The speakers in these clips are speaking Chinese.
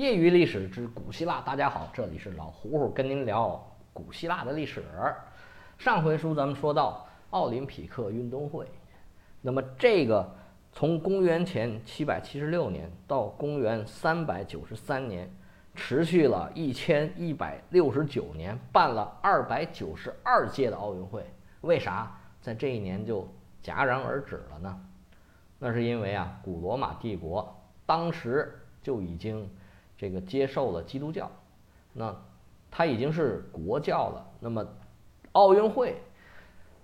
业余历史之古希腊，大家好，这里是老胡胡跟您聊古希腊的历史。上回书咱们说到奥林匹克运动会，那么这个从公元前七百七十六年到公元三百九十三年，持续了一千一百六十九年，办了二百九十二届的奥运会，为啥在这一年就戛然而止了呢？那是因为啊，古罗马帝国当时就已经。这个接受了基督教，那它已经是国教了。那么奥运会，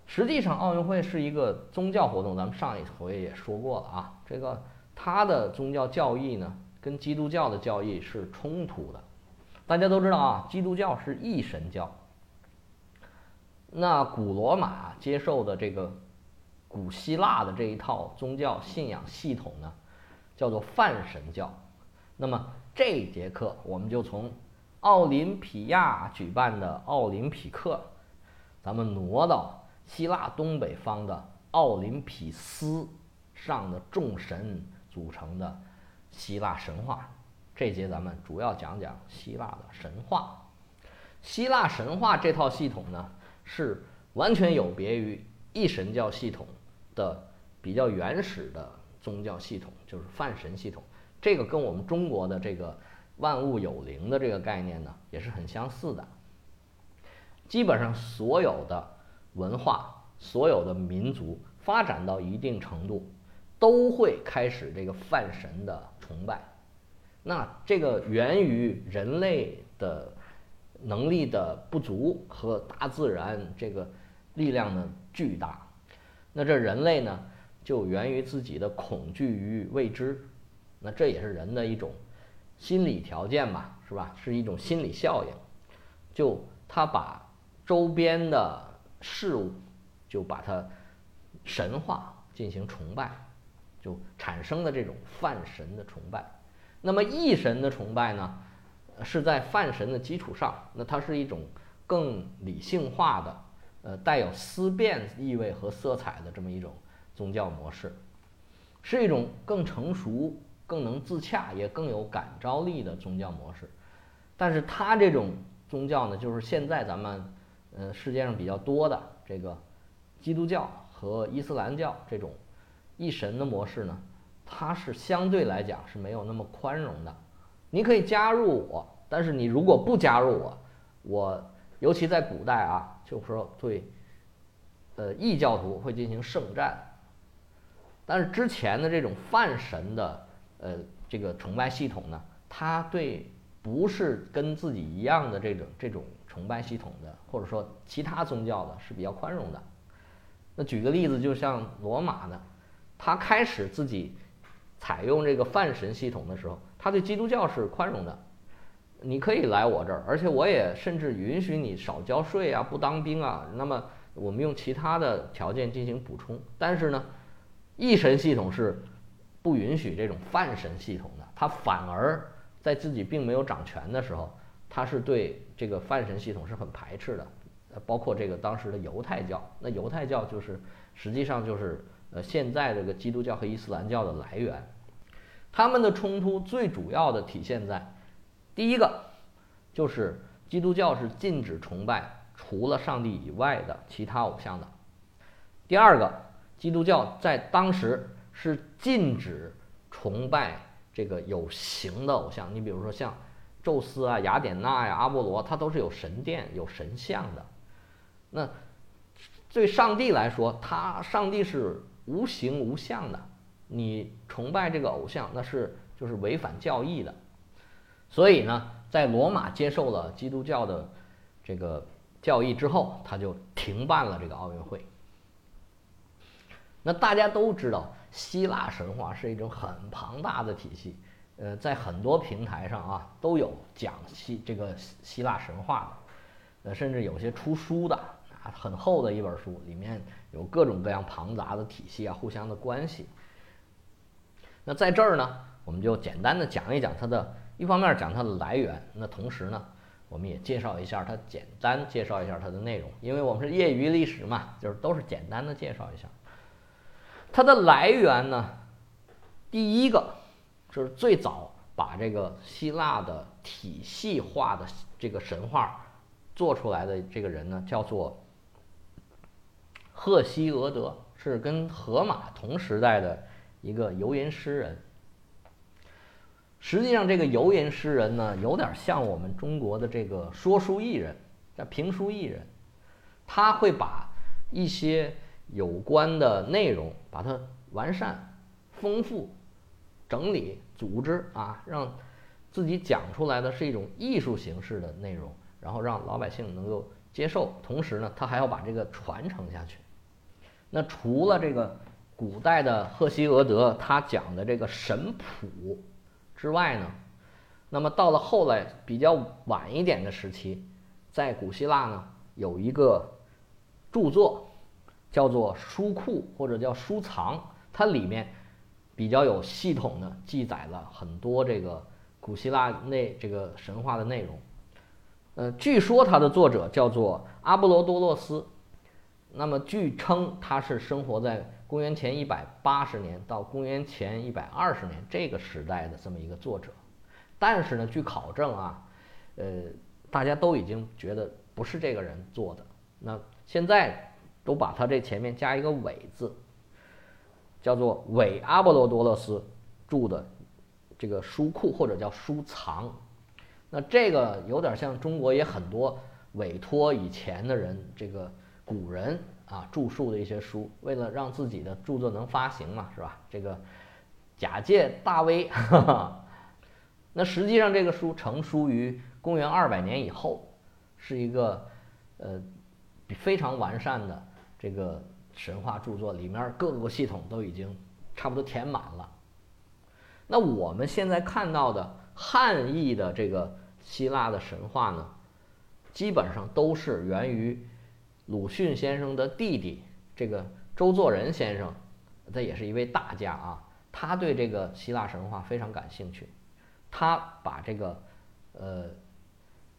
实际上奥运会是一个宗教活动，咱们上一回也说过了啊。这个它的宗教教义呢，跟基督教的教义是冲突的。大家都知道啊，基督教是一神教。那古罗马接受的这个古希腊的这一套宗教信仰系统呢，叫做泛神教。那么这节课我们就从奥林匹亚举办的奥林匹克，咱们挪到希腊东北方的奥林匹斯上的众神组成的希腊神话。这节咱们主要讲讲希腊的神话。希腊神话这套系统呢，是完全有别于一神教系统的比较原始的宗教系统，就是泛神系统。这个跟我们中国的这个万物有灵的这个概念呢，也是很相似的。基本上所有的文化、所有的民族发展到一定程度，都会开始这个泛神的崇拜。那这个源于人类的能力的不足和大自然这个力量的巨大。那这人类呢，就源于自己的恐惧与未知。那这也是人的一种心理条件吧，是吧？是一种心理效应，就他把周边的事物就把它神化进行崇拜，就产生的这种泛神的崇拜。那么异神的崇拜呢，是在泛神的基础上，那它是一种更理性化的，呃，带有思辨意味和色彩的这么一种宗教模式，是一种更成熟。更能自洽，也更有感召力的宗教模式，但是它这种宗教呢，就是现在咱们呃世界上比较多的这个基督教和伊斯兰教这种一神的模式呢，它是相对来讲是没有那么宽容的。你可以加入我，但是你如果不加入我，我尤其在古代啊，就是说对呃异教徒会进行圣战，但是之前的这种泛神的。呃，这个崇拜系统呢，它对不是跟自己一样的这种这种崇拜系统的，或者说其他宗教的是比较宽容的。那举个例子，就像罗马呢，他开始自己采用这个泛神系统的时候，他对基督教是宽容的，你可以来我这儿，而且我也甚至允许你少交税啊，不当兵啊。那么我们用其他的条件进行补充。但是呢，一神系统是。不允许这种泛神系统的，他反而在自己并没有掌权的时候，他是对这个泛神系统是很排斥的。呃，包括这个当时的犹太教，那犹太教就是实际上就是呃现在这个基督教和伊斯兰教的来源。他们的冲突最主要的体现在，第一个就是基督教是禁止崇拜除了上帝以外的其他偶像的。第二个，基督教在当时。是禁止崇拜这个有形的偶像，你比如说像宙斯啊、雅典娜呀、阿波罗，它都是有神殿、有神像的。那对上帝来说，他上帝是无形无相的，你崇拜这个偶像，那是就是违反教义的。所以呢，在罗马接受了基督教的这个教义之后，他就停办了这个奥运会。那大家都知道。希腊神话是一种很庞大的体系，呃，在很多平台上啊都有讲希这个希腊神话的，呃，甚至有些出书的啊，很厚的一本书，里面有各种各样庞杂的体系啊，互相的关系。那在这儿呢，我们就简单的讲一讲它的，一方面讲它的来源，那同时呢，我们也介绍一下它，简单介绍一下它的内容，因为我们是业余历史嘛，就是都是简单的介绍一下。它的来源呢，第一个就是最早把这个希腊的体系化的这个神话做出来的这个人呢，叫做赫西俄德，是跟荷马同时代的一个游吟诗人。实际上，这个游吟诗人呢，有点像我们中国的这个说书艺人，叫评书艺人。他会把一些有关的内容，把它完善、丰富、整理、组织啊，让自己讲出来的是一种艺术形式的内容，然后让老百姓能够接受。同时呢，他还要把这个传承下去。那除了这个古代的赫西俄德他讲的这个神谱。之外呢，那么到了后来比较晚一点的时期，在古希腊呢有一个著作叫做书库或者叫书藏，它里面比较有系统的记载了很多这个古希腊内这个神话的内容。呃，据说它的作者叫做阿波罗多洛斯，那么据称他是生活在。公元前一百八十年到公元前一百二十年这个时代的这么一个作者，但是呢，据考证啊，呃，大家都已经觉得不是这个人做的。那现在都把它这前面加一个“伪”字，叫做“伪阿波罗多勒斯著的这个书库或者叫书藏”。那这个有点像中国也很多委托以前的人，这个古人。啊，著述的一些书，为了让自己的著作能发行嘛，是吧？这个假借大威，那实际上这个书成书于公元二百年以后，是一个呃非常完善的这个神话著作，里面各个系统都已经差不多填满了。那我们现在看到的汉译的这个希腊的神话呢，基本上都是源于。鲁迅先生的弟弟，这个周作人先生，他也是一位大家啊。他对这个希腊神话非常感兴趣，他把这个呃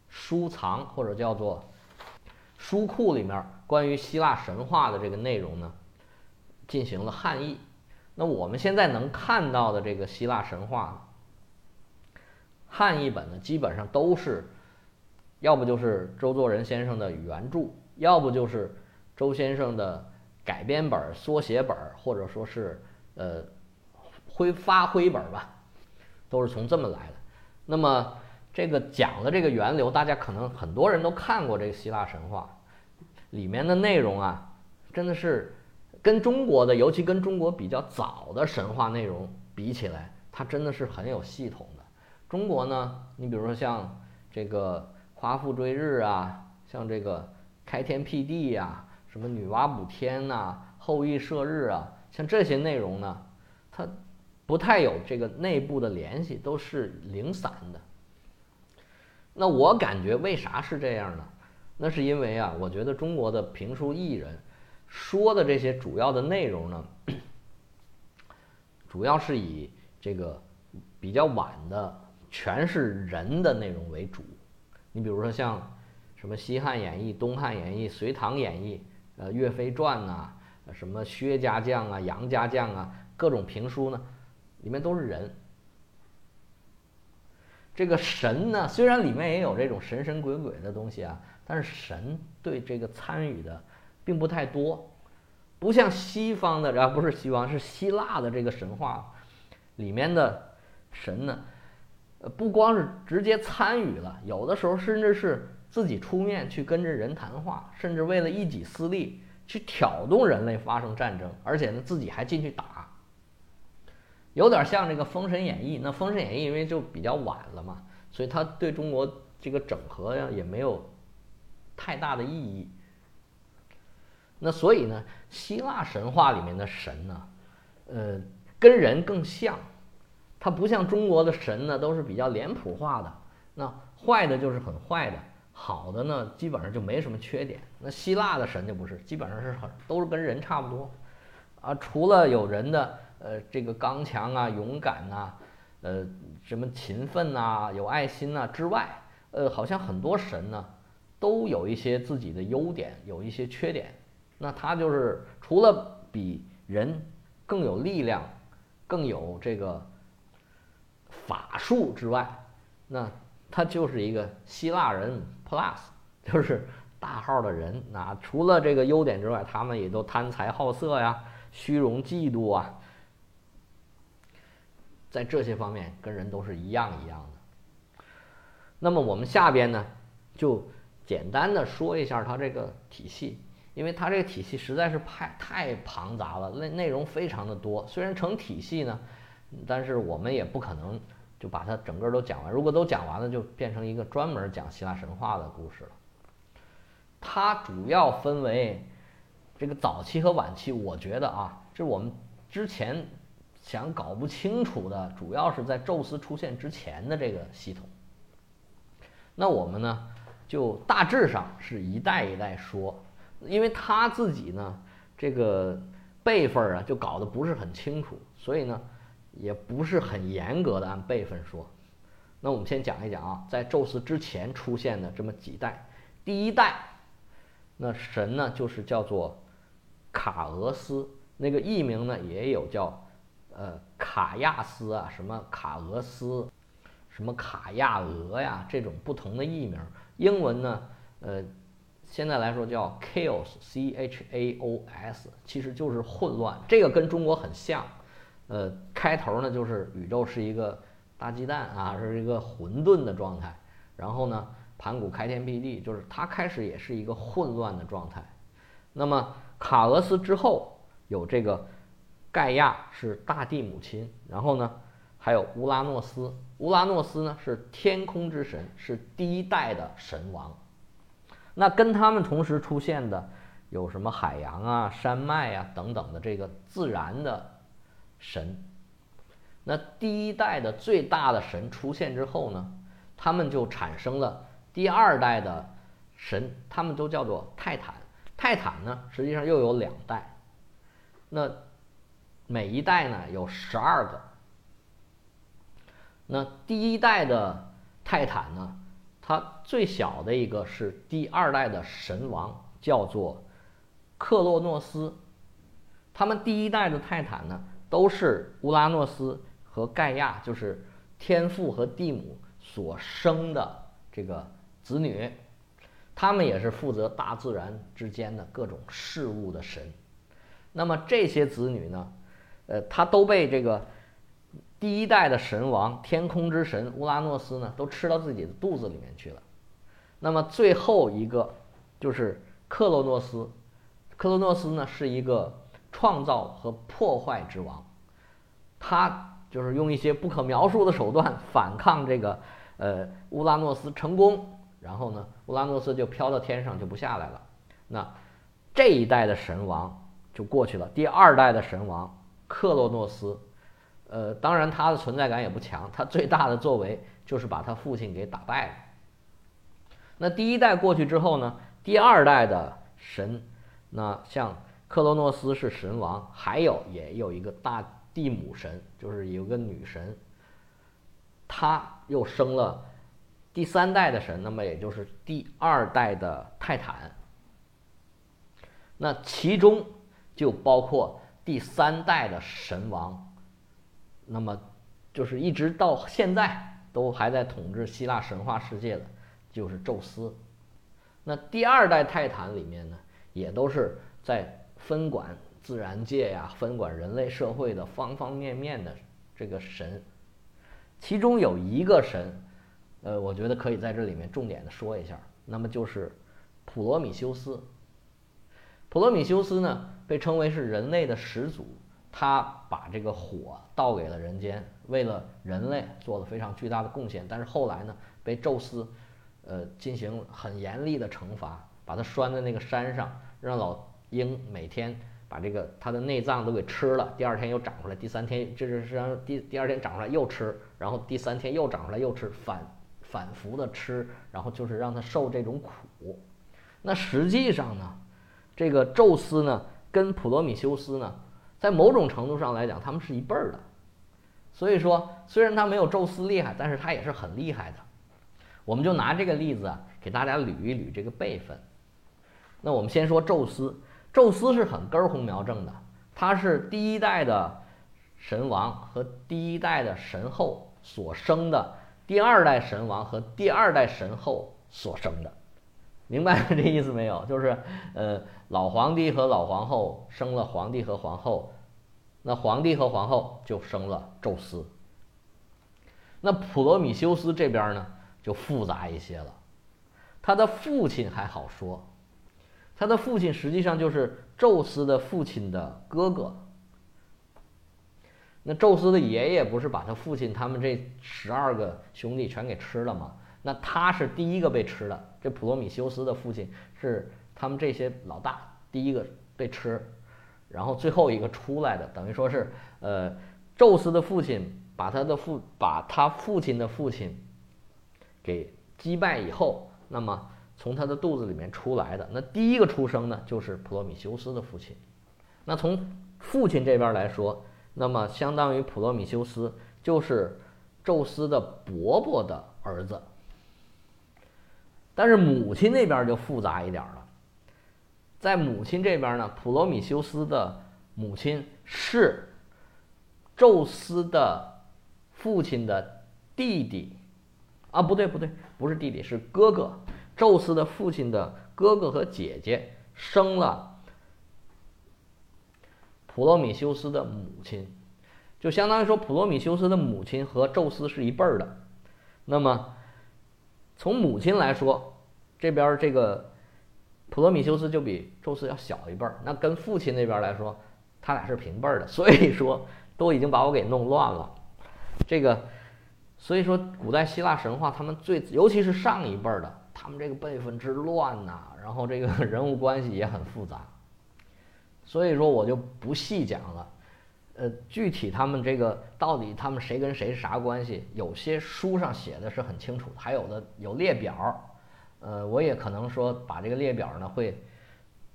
书藏或者叫做书库里面关于希腊神话的这个内容呢，进行了汉译。那我们现在能看到的这个希腊神话汉译本呢，基本上都是要不就是周作人先生的原著。要不就是周先生的改编本、缩写本，或者说是呃挥发挥本吧，都是从这么来的。那么这个讲的这个源流，大家可能很多人都看过这个希腊神话，里面的内容啊，真的是跟中国的，尤其跟中国比较早的神话内容比起来，它真的是很有系统的。中国呢，你比如说像这个夸父追日啊，像这个。开天辟地呀，什么女娲补天呐，后羿射日啊，像这些内容呢，它不太有这个内部的联系，都是零散的。那我感觉为啥是这样呢？那是因为啊，我觉得中国的评书艺人说的这些主要的内容呢，主要是以这个比较晚的全是人的内容为主。你比如说像。什么《西汉演义》《东汉演义》《隋唐演义》呃《岳飞传》呐，什么薛家将啊、杨家将啊，各种评书呢，里面都是人。这个神呢，虽然里面也有这种神神鬼鬼的东西啊，但是神对这个参与的并不太多，不像西方的啊，不是西方，是希腊的这个神话里面的神呢，呃，不光是直接参与了，有的时候甚至是。自己出面去跟着人谈话，甚至为了一己私利去挑动人类发生战争，而且呢自己还进去打，有点像这个《封神演义》。那《封神演义》因为就比较晚了嘛，所以他对中国这个整合呀也没有太大的意义。那所以呢，希腊神话里面的神呢，呃，跟人更像，它不像中国的神呢都是比较脸谱化的，那坏的就是很坏的。好的呢，基本上就没什么缺点。那希腊的神就不是，基本上是很都是跟人差不多，啊，除了有人的呃这个刚强啊、勇敢呐，呃什么勤奋呐、有爱心呐之外，呃，好像很多神呢都有一些自己的优点，有一些缺点。那他就是除了比人更有力量、更有这个法术之外，那他就是一个希腊人 plus，就是大号的人。那除了这个优点之外，他们也都贪财好色呀、虚荣嫉妒啊，在这些方面跟人都是一样一样的。那么我们下边呢，就简单的说一下它这个体系，因为它这个体系实在是太太庞杂了，内内容非常的多。虽然成体系呢，但是我们也不可能就把它整个都讲完。如果都讲完了，就变成一个专门讲希腊神话的故事了。它主要分为这个早期和晚期。我觉得啊，就是我们之前想搞不清楚的，主要是在宙斯出现之前的这个系统。那我们呢，就大致上是一代一代说，因为他自己呢，这个辈分啊，就搞得不是很清楚，所以呢，也不是很严格的按辈分说。那我们先讲一讲啊，在宙斯之前出现的这么几代，第一代，那神呢就是叫做卡俄斯，那个艺名呢也有叫呃卡亚斯啊，什么卡俄斯。什么卡亚俄呀，这种不同的译名，英文呢，呃，现在来说叫 chaos，c h a o s，其实就是混乱。这个跟中国很像，呃，开头呢就是宇宙是一个大鸡蛋啊，是一个混沌的状态。然后呢，盘古开天辟地，就是它开始也是一个混乱的状态。那么卡俄斯之后有这个盖亚是大地母亲，然后呢？还有乌拉诺斯，乌拉诺斯呢是天空之神，是第一代的神王。那跟他们同时出现的有什么海洋啊、山脉啊等等的这个自然的神。那第一代的最大的神出现之后呢，他们就产生了第二代的神，他们都叫做泰坦。泰坦呢实际上又有两代，那每一代呢有十二个。那第一代的泰坦呢，它最小的一个是第二代的神王，叫做克洛诺斯。他们第一代的泰坦呢，都是乌拉诺斯和盖亚，就是天父和地母所生的这个子女。他们也是负责大自然之间的各种事物的神。那么这些子女呢，呃，他都被这个。第一代的神王天空之神乌拉诺斯呢，都吃到自己的肚子里面去了。那么最后一个就是克洛诺斯，克洛诺斯呢是一个创造和破坏之王，他就是用一些不可描述的手段反抗这个呃乌拉诺斯成功，然后呢乌拉诺斯就飘到天上就不下来了。那这一代的神王就过去了，第二代的神王克洛诺斯。呃，当然他的存在感也不强，他最大的作为就是把他父亲给打败了。那第一代过去之后呢，第二代的神，那像克罗诺斯是神王，还有也有一个大地母神，就是有个女神，他又生了第三代的神，那么也就是第二代的泰坦。那其中就包括第三代的神王。那么，就是一直到现在都还在统治希腊神话世界的，就是宙斯。那第二代泰坦里面呢，也都是在分管自然界呀、分管人类社会的方方面面的这个神。其中有一个神，呃，我觉得可以在这里面重点的说一下，那么就是普罗米修斯。普罗米修斯呢，被称为是人类的始祖。他把这个火倒给了人间，为了人类做了非常巨大的贡献。但是后来呢，被宙斯，呃，进行很严厉的惩罚，把他拴在那个山上，让老鹰每天把这个他的内脏都给吃了。第二天又长出来，第三天这是让第第二天长出来又吃，然后第三天又长出来又吃，反反复的吃，然后就是让他受这种苦。那实际上呢，这个宙斯呢，跟普罗米修斯呢。在某种程度上来讲，他们是一辈儿的，所以说虽然他没有宙斯厉害，但是他也是很厉害的。我们就拿这个例子啊，给大家捋一捋这个辈分。那我们先说宙斯，宙斯是很根红苗正的，他是第一代的神王和第一代的神后所生的第二代神王和第二代神后所生的，明白这意思没有？就是呃，老皇帝和老皇后生了皇帝和皇后，那皇帝和皇后就生了宙斯。那普罗米修斯这边呢就复杂一些了，他的父亲还好说，他的父亲实际上就是宙斯的父亲的哥哥。那宙斯的爷爷不是把他父亲他们这十二个兄弟全给吃了吗？那他是第一个被吃的。这普罗米修斯的父亲是他们这些老大第一个被吃，然后最后一个出来的，等于说是呃，宙斯的父亲把他的父把他父亲的父亲给击败以后，那么从他的肚子里面出来的那第一个出生呢，就是普罗米修斯的父亲。那从父亲这边来说。那么，相当于普罗米修斯就是宙斯的伯伯的儿子，但是母亲那边就复杂一点了。在母亲这边呢，普罗米修斯的母亲是宙斯的父亲的弟弟，啊，不对不对，不是弟弟，是哥哥。宙斯的父亲的哥哥和姐姐生了。普罗米修斯的母亲，就相当于说，普罗米修斯的母亲和宙斯是一辈儿的。那么，从母亲来说，这边这个普罗米修斯就比宙斯要小一辈儿。那跟父亲那边来说，他俩是平辈儿的。所以说，都已经把我给弄乱了。这个，所以说，古代希腊神话他们最，尤其是上一辈儿的，他们这个辈分之乱呐，然后这个 人物关系也很复杂。所以说我就不细讲了，呃，具体他们这个到底他们谁跟谁是啥关系，有些书上写的是很清楚，还有的有列表，呃，我也可能说把这个列表呢会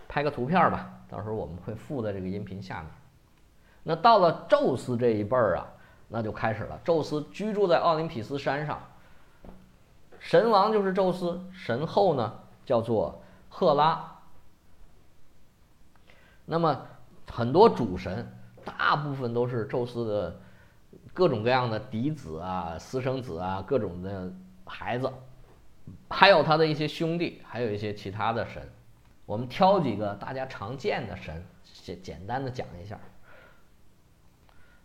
拍个图片吧，到时候我们会附在这个音频下面。那到了宙斯这一辈儿啊，那就开始了，宙斯居住在奥林匹斯山上，神王就是宙斯，神后呢叫做赫拉。那么，很多主神，大部分都是宙斯的各种各样的嫡子啊、私生子啊、各种的孩子，还有他的一些兄弟，还有一些其他的神。我们挑几个大家常见的神，简简单的讲一下。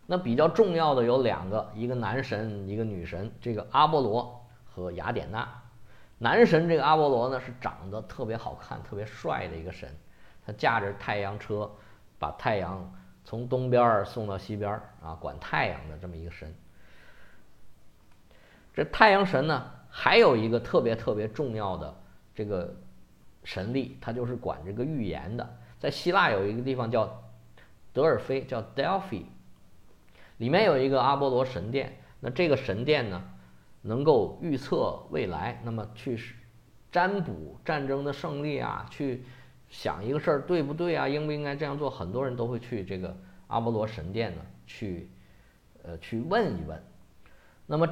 那比较重要的有两个，一个男神，一个女神，这个阿波罗和雅典娜。男神这个阿波罗呢，是长得特别好看、特别帅的一个神。他驾着太阳车，把太阳从东边送到西边啊，管太阳的这么一个神。这太阳神呢，还有一个特别特别重要的这个神力，他就是管这个预言的。在希腊有一个地方叫德尔菲，叫 Delphi，里面有一个阿波罗神殿。那这个神殿呢，能够预测未来，那么去占卜战争的胜利啊，去。想一个事儿对不对啊？应不应该这样做？很多人都会去这个阿波罗神殿呢，去，呃，去问一问。那么，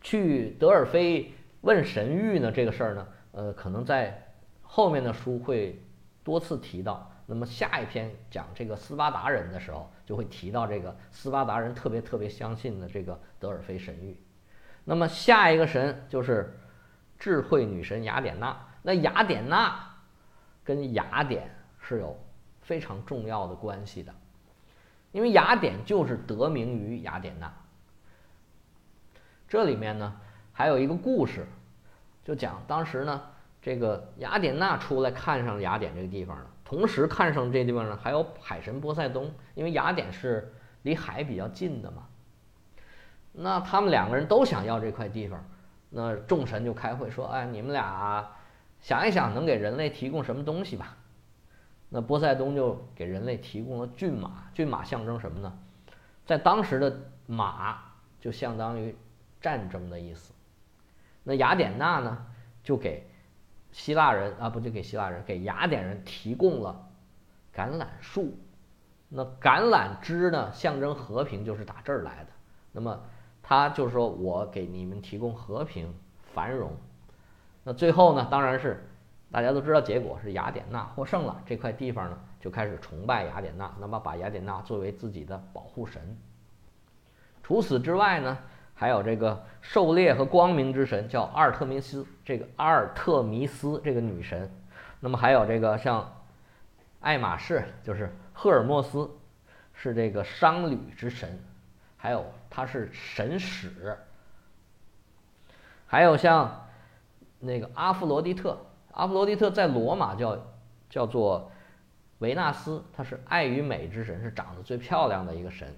去德尔菲问神谕呢？这个事儿呢，呃，可能在后面的书会多次提到。那么下一篇讲这个斯巴达人的时候，就会提到这个斯巴达人特别特别相信的这个德尔菲神谕。那么下一个神就是智慧女神雅典娜。那雅典娜。跟雅典是有非常重要的关系的，因为雅典就是得名于雅典娜。这里面呢还有一个故事，就讲当时呢这个雅典娜出来看上雅典这个地方了，同时看上这地方呢还有海神波塞冬，因为雅典是离海比较近的嘛。那他们两个人都想要这块地方，那众神就开会说：“哎，你们俩。”想一想，能给人类提供什么东西吧？那波塞冬就给人类提供了骏马。骏马象征什么呢？在当时的马就相当于战争的意思。那雅典娜呢，就给希腊人啊，不就给希腊人，给雅典人提供了橄榄树。那橄榄枝呢，象征和平，就是打这儿来的。那么他就说我给你们提供和平、繁荣。那最后呢，当然是大家都知道，结果是雅典娜获胜了。这块地方呢，就开始崇拜雅典娜，那么把雅典娜作为自己的保护神。除此之外呢，还有这个狩猎和光明之神叫阿尔特弥斯，这个阿尔特弥斯这个女神。那么还有这个像爱马仕，就是赫尔墨斯，是这个商旅之神。还有他是神使。还有像那个阿弗罗狄特，阿弗罗狄特在罗马叫叫做维纳斯，她是爱与美之神，是长得最漂亮的一个神。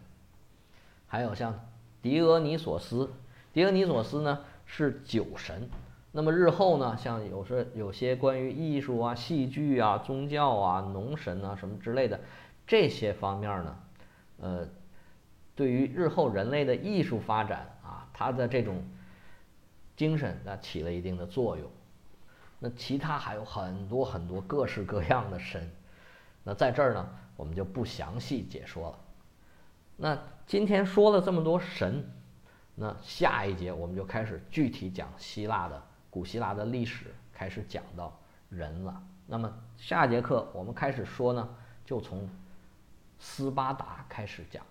还有像狄俄尼索斯，狄俄尼索斯呢是酒神。那么日后呢，像有时有些关于艺术啊、戏剧啊、宗教啊、农神啊什么之类的这些方面呢，呃，对于日后人类的艺术发展啊，它的这种精神那起了一定的作用。那其他还有很多很多各式各样的神，那在这儿呢，我们就不详细解说了。那今天说了这么多神，那下一节我们就开始具体讲希腊的古希腊的历史，开始讲到人了。那么下节课我们开始说呢，就从斯巴达开始讲。